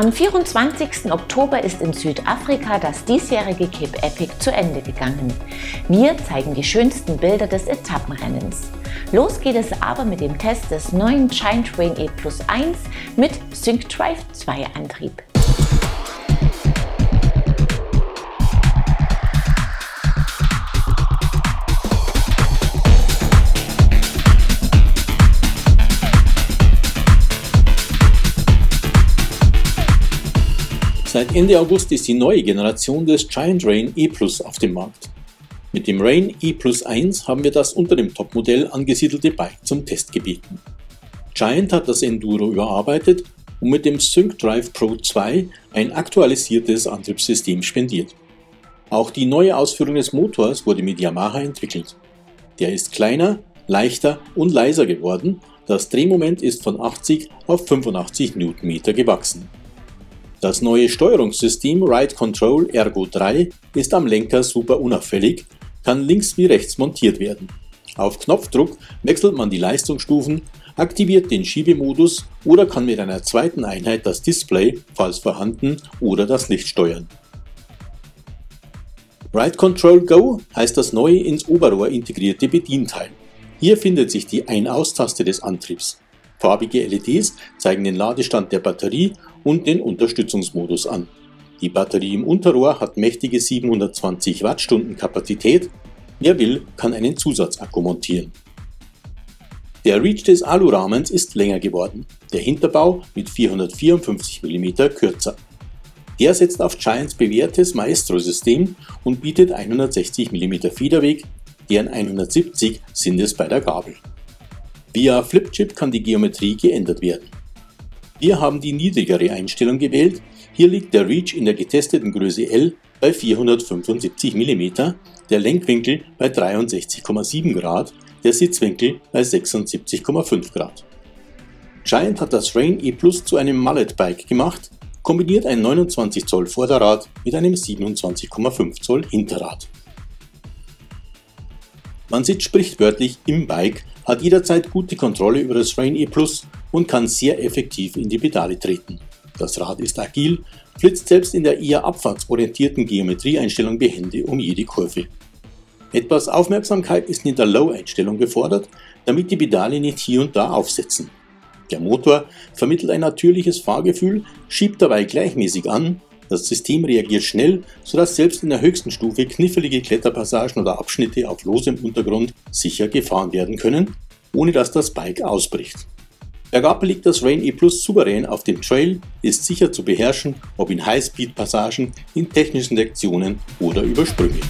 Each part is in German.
Am 24. Oktober ist in Südafrika das diesjährige Cape Epic zu Ende gegangen. Wir zeigen die schönsten Bilder des Etappenrennens. Los geht es aber mit dem Test des neuen Giant Rain E Plus 1 mit Sync Drive 2 Antrieb. Ende August ist die neue Generation des Giant Rain E Plus auf dem Markt. Mit dem Rain E Plus 1 haben wir das unter dem Topmodell angesiedelte Bike zum Test gebeten. Giant hat das Enduro überarbeitet und mit dem Sync Drive Pro 2 ein aktualisiertes Antriebssystem spendiert. Auch die neue Ausführung des Motors wurde mit Yamaha entwickelt. Der ist kleiner, leichter und leiser geworden. Das Drehmoment ist von 80 auf 85 Newtonmeter gewachsen. Das neue Steuerungssystem Ride Control Ergo 3 ist am Lenker super unauffällig, kann links wie rechts montiert werden. Auf Knopfdruck wechselt man die Leistungsstufen, aktiviert den Schiebemodus oder kann mit einer zweiten Einheit das Display, falls vorhanden, oder das Licht steuern. Ride Control Go heißt das neue ins Oberrohr integrierte Bedienteil. Hier findet sich die Ein-Aus-Taste des Antriebs. Farbige LEDs zeigen den Ladestand der Batterie und den Unterstützungsmodus an. Die Batterie im Unterrohr hat mächtige 720 Wattstunden Kapazität. Wer will, kann einen Zusatzakku montieren. Der Reach des Alurahmens ist länger geworden, der Hinterbau mit 454 mm kürzer. Der setzt auf Giants bewährtes Maestro-System und bietet 160 mm Federweg, deren 170 sind es bei der Gabel. Via Flipchip kann die Geometrie geändert werden. Wir haben die niedrigere Einstellung gewählt. Hier liegt der Reach in der getesteten Größe L bei 475 mm, der Lenkwinkel bei 63,7 Grad, der Sitzwinkel bei 76,5 Grad. Giant hat das Rain E Plus zu einem Mallet Bike gemacht, kombiniert ein 29 Zoll Vorderrad mit einem 27,5 Zoll Hinterrad. Man sitzt sprichwörtlich im Bike hat jederzeit gute Kontrolle über das Rain E Plus und kann sehr effektiv in die Pedale treten. Das Rad ist agil, flitzt selbst in der eher abfahrtsorientierten Geometrieeinstellung behende um jede Kurve. Etwas Aufmerksamkeit ist in der Low-Einstellung gefordert, damit die Pedale nicht hier und da aufsetzen. Der Motor vermittelt ein natürliches Fahrgefühl, schiebt dabei gleichmäßig an, das System reagiert schnell, sodass selbst in der höchsten Stufe knifflige Kletterpassagen oder Abschnitte auf losem Untergrund sicher gefahren werden können, ohne dass das Bike ausbricht. Bergab liegt das Rain E Plus souverän auf dem Trail, ist sicher zu beherrschen, ob in Highspeed-Passagen, in technischen Lektionen oder über Sprünge.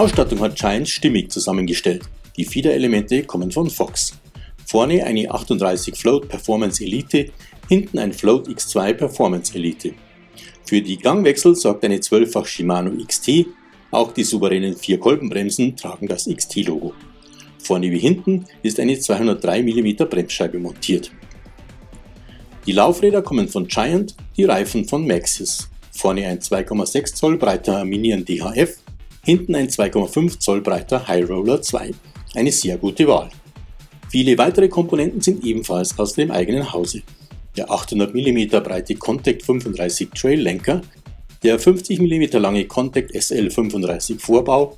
Ausstattung hat Giant stimmig zusammengestellt. Die Fiederelemente kommen von Fox. Vorne eine 38 Float Performance Elite, hinten ein Float X2 Performance Elite. Für die Gangwechsel sorgt eine 12-fach Shimano XT, auch die souveränen 4 Kolbenbremsen tragen das XT-Logo. Vorne wie hinten ist eine 203 mm Bremsscheibe montiert. Die Laufräder kommen von Giant, die Reifen von Maxxis. Vorne ein 2,6 Zoll breiter Arminian DHF hinten ein 2,5 Zoll breiter High Roller 2. Eine sehr gute Wahl. Viele weitere Komponenten sind ebenfalls aus dem eigenen Hause. Der 800 mm breite Contact 35 Trail Lenker, der 50 mm lange Contact SL 35 Vorbau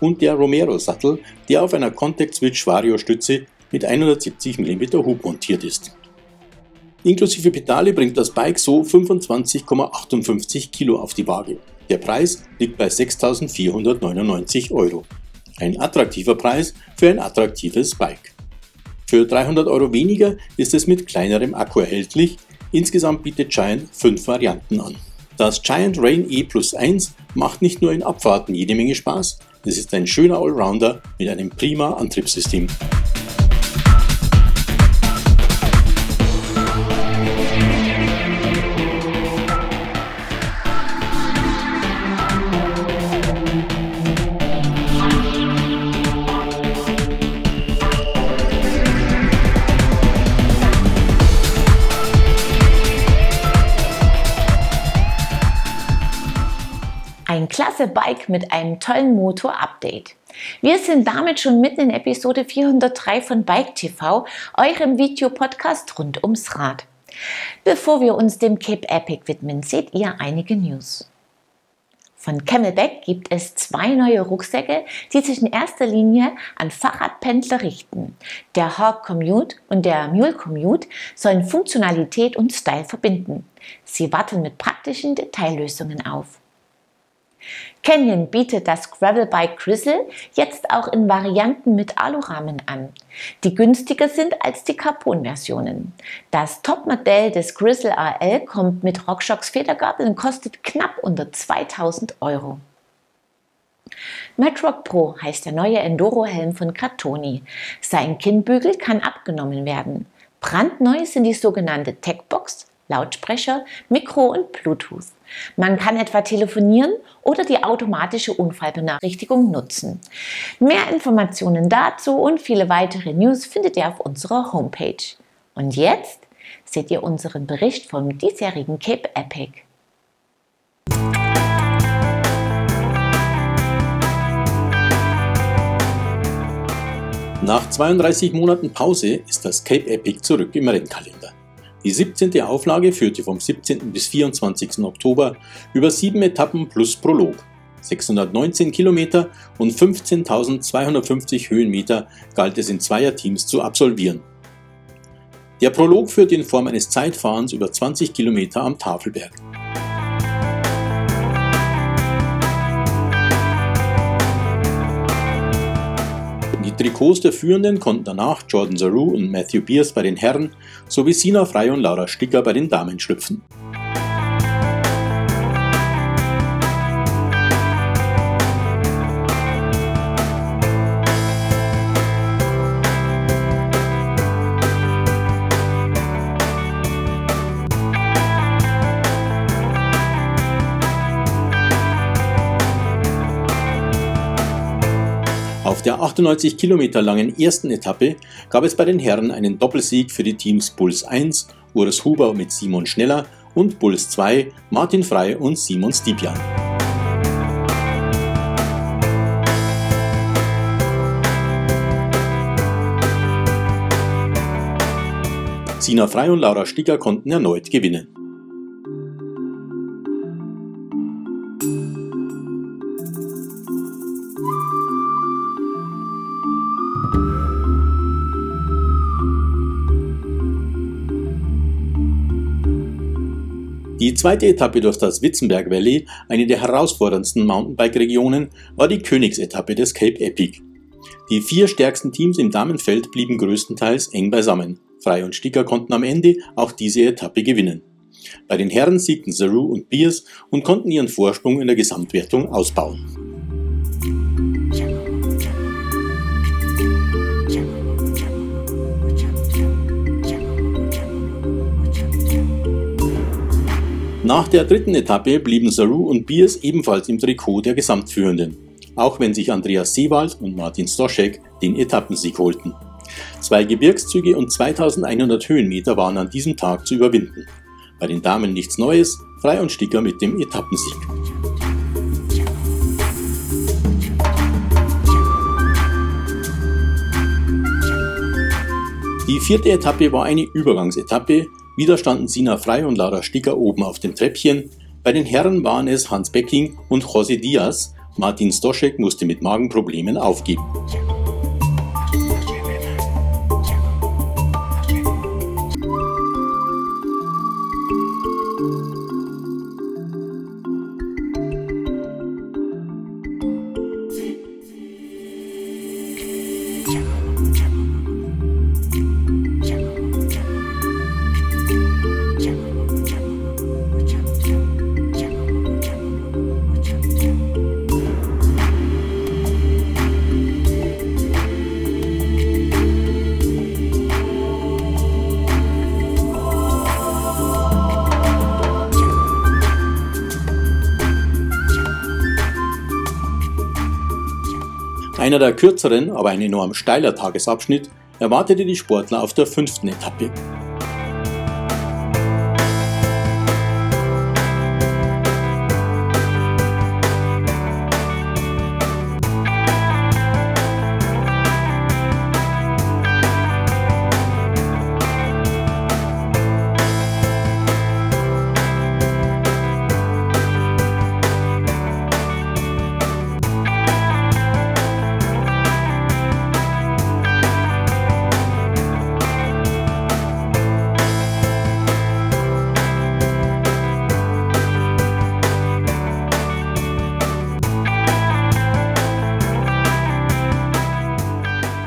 und der Romero Sattel, der auf einer Contact Switch Vario Stütze mit 170 mm Hub montiert ist. Inklusive Pedale bringt das Bike so 25,58 Kilo auf die Waage. Der Preis liegt bei 6.499 Euro. Ein attraktiver Preis für ein attraktives Bike. Für 300 Euro weniger ist es mit kleinerem Akku erhältlich. Insgesamt bietet Giant fünf Varianten an. Das Giant Rain E Plus 1 macht nicht nur in Abfahrten jede Menge Spaß, es ist ein schöner Allrounder mit einem prima Antriebssystem. Klasse Bike mit einem tollen Motor-Update. Wir sind damit schon mitten in Episode 403 von Bike TV, eurem Videopodcast rund ums Rad. Bevor wir uns dem Cape Epic widmen, seht ihr einige News. Von Camelback gibt es zwei neue Rucksäcke, die sich in erster Linie an Fahrradpendler richten. Der Hawk Commute und der Mule Commute sollen Funktionalität und Style verbinden. Sie warten mit praktischen Detaillösungen auf. Canyon bietet das Gravelbike Grizzle jetzt auch in Varianten mit Alurahmen an, die günstiger sind als die Carbon-Versionen. Das Topmodell des Grizzle AL kommt mit RockShox Federgabel und kostet knapp unter 2000 Euro. Matrock Pro heißt der neue Enduro-Helm von Cartoni. Sein Kinnbügel kann abgenommen werden. Brandneu sind die sogenannte Techbox, Lautsprecher, Mikro und Bluetooth. Man kann etwa telefonieren oder die automatische Unfallbenachrichtigung nutzen. Mehr Informationen dazu und viele weitere News findet ihr auf unserer Homepage. Und jetzt seht ihr unseren Bericht vom diesjährigen Cape Epic. Nach 32 Monaten Pause ist das Cape Epic zurück im Rennkalender. Die 17. Auflage führte vom 17. bis 24. Oktober über sieben Etappen plus Prolog. 619 Kilometer und 15.250 Höhenmeter galt es in Zweierteams zu absolvieren. Der Prolog führte in Form eines Zeitfahrens über 20 Kilometer am Tafelberg. Trikots der Führenden konnten danach Jordan Zaru und Matthew Beers bei den Herren sowie Sina Frey und Laura Sticker bei den Damen schlüpfen. Der 98 Kilometer langen ersten Etappe gab es bei den Herren einen Doppelsieg für die Teams Bulls 1, Urs Huber mit Simon Schneller und Bulls 2, Martin Frey und Simon Stipjan. Sina Frey und Laura Sticker konnten erneut gewinnen. Die zweite Etappe durch das Witzenberg Valley, eine der herausforderndsten Mountainbike-Regionen, war die Königsetappe des Cape Epic. Die vier stärksten Teams im Damenfeld blieben größtenteils eng beisammen. Frei und Sticker konnten am Ende auch diese Etappe gewinnen. Bei den Herren siegten Zaru und Beers und konnten ihren Vorsprung in der Gesamtwertung ausbauen. Nach der dritten Etappe blieben Saru und Biers ebenfalls im Trikot der Gesamtführenden, auch wenn sich Andreas Seewald und Martin Stoschek den Etappensieg holten. Zwei Gebirgszüge und 2100 Höhenmeter waren an diesem Tag zu überwinden. Bei den Damen nichts Neues, Frei und Sticker mit dem Etappensieg. Die vierte Etappe war eine Übergangsetappe, wieder standen Sina Frei und Lara Sticker oben auf dem Treppchen. Bei den Herren waren es Hans Becking und José Diaz. Martin Stoschek musste mit Magenproblemen aufgeben. Einer der kürzeren, aber ein enorm steiler Tagesabschnitt erwartete die Sportler auf der fünften Etappe.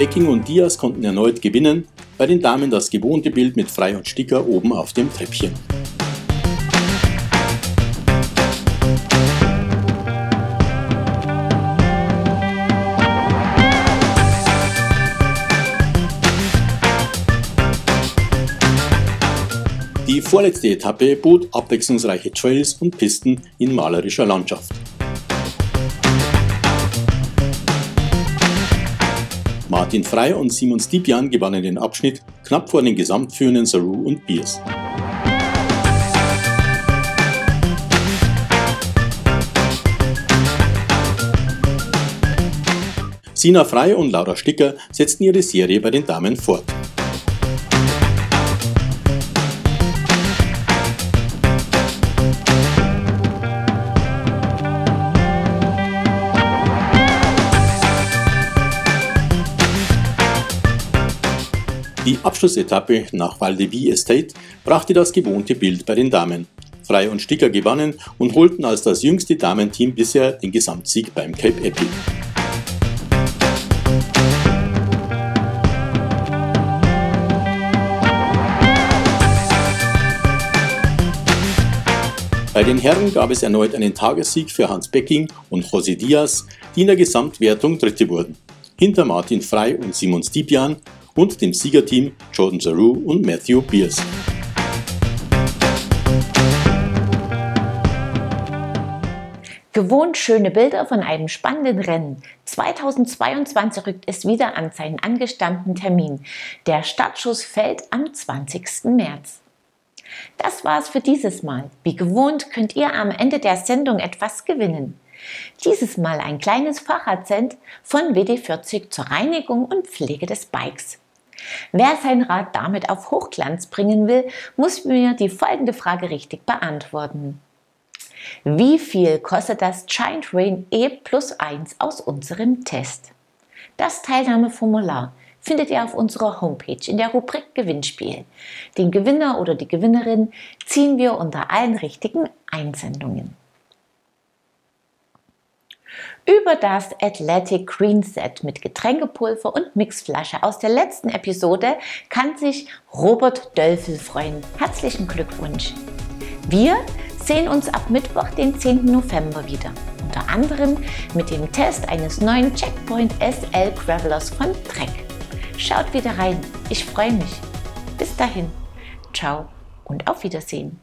Becking und Diaz konnten erneut gewinnen, bei den Damen das gewohnte Bild mit Frei und Sticker oben auf dem Treppchen. Die vorletzte Etappe bot abwechslungsreiche Trails und Pisten in malerischer Landschaft. Martin Frey und Simon Stipian gewannen den Abschnitt knapp vor den gesamtführenden Saru und Biers. Sina Frey und Laura Sticker setzten ihre Serie bei den Damen fort. Die Abschlussetappe nach Val de Vie Estate brachte das gewohnte Bild bei den Damen. Frei und Sticker gewannen und holten als das jüngste Damenteam bisher den Gesamtsieg beim Cape Epic. Bei den Herren gab es erneut einen Tagessieg für Hans Becking und José Diaz, die in der Gesamtwertung Dritte wurden. Hinter Martin Frey und Simon Stipian und dem Siegerteam Jordan Zaru und Matthew Pierce. Gewohnt schöne Bilder von einem spannenden Rennen. 2022 rückt es wieder an seinen angestammten Termin. Der Startschuss fällt am 20. März. Das war's für dieses Mal. Wie gewohnt könnt ihr am Ende der Sendung etwas gewinnen. Dieses Mal ein kleines Fahrradcent von WD40 zur Reinigung und Pflege des Bikes. Wer sein Rad damit auf Hochglanz bringen will, muss mir die folgende Frage richtig beantworten. Wie viel kostet das Giant Rain E Plus 1 aus unserem Test? Das Teilnahmeformular findet ihr auf unserer Homepage in der Rubrik Gewinnspiel. Den Gewinner oder die Gewinnerin ziehen wir unter allen richtigen Einsendungen. Über das Athletic Green Set mit Getränkepulver und Mixflasche aus der letzten Episode kann sich Robert Dölfel freuen. Herzlichen Glückwunsch! Wir sehen uns ab Mittwoch, den 10. November wieder. Unter anderem mit dem Test eines neuen Checkpoint SL Gravelers von Trek. Schaut wieder rein. Ich freue mich. Bis dahin. Ciao und auf Wiedersehen.